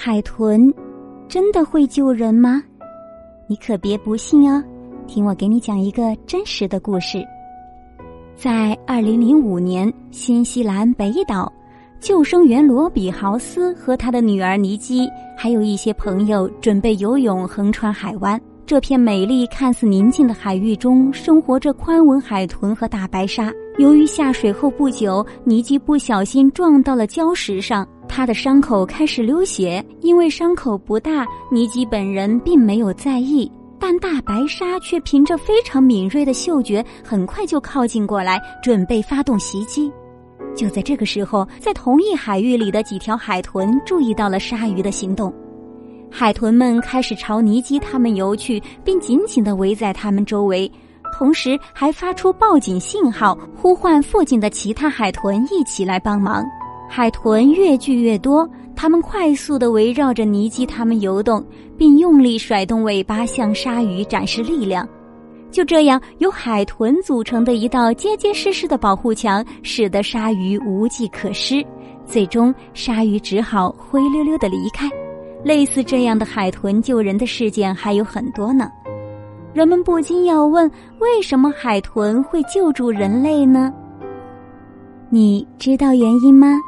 海豚真的会救人吗？你可别不信哦！听我给你讲一个真实的故事。在二零零五年，新西兰北岛，救生员罗比豪斯和他的女儿尼基，还有一些朋友准备游泳横穿海湾。这片美丽、看似宁静的海域中，生活着宽吻海豚和大白鲨。由于下水后不久，尼基不小心撞到了礁石上。他的伤口开始流血，因为伤口不大，尼基本人并没有在意，但大白鲨却凭着非常敏锐的嗅觉，很快就靠近过来，准备发动袭击。就在这个时候，在同一海域里的几条海豚注意到了鲨鱼的行动，海豚们开始朝尼基他们游去，并紧紧的围在他们周围，同时还发出报警信号，呼唤附近的其他海豚一起来帮忙。海豚越聚越多，它们快速地围绕着尼基他们游动，并用力甩动尾巴向鲨鱼展示力量。就这样，由海豚组成的一道结结实实的保护墙，使得鲨鱼无计可施。最终，鲨鱼只好灰溜溜地离开。类似这样的海豚救人的事件还有很多呢。人们不禁要问：为什么海豚会救助人类呢？你知道原因吗？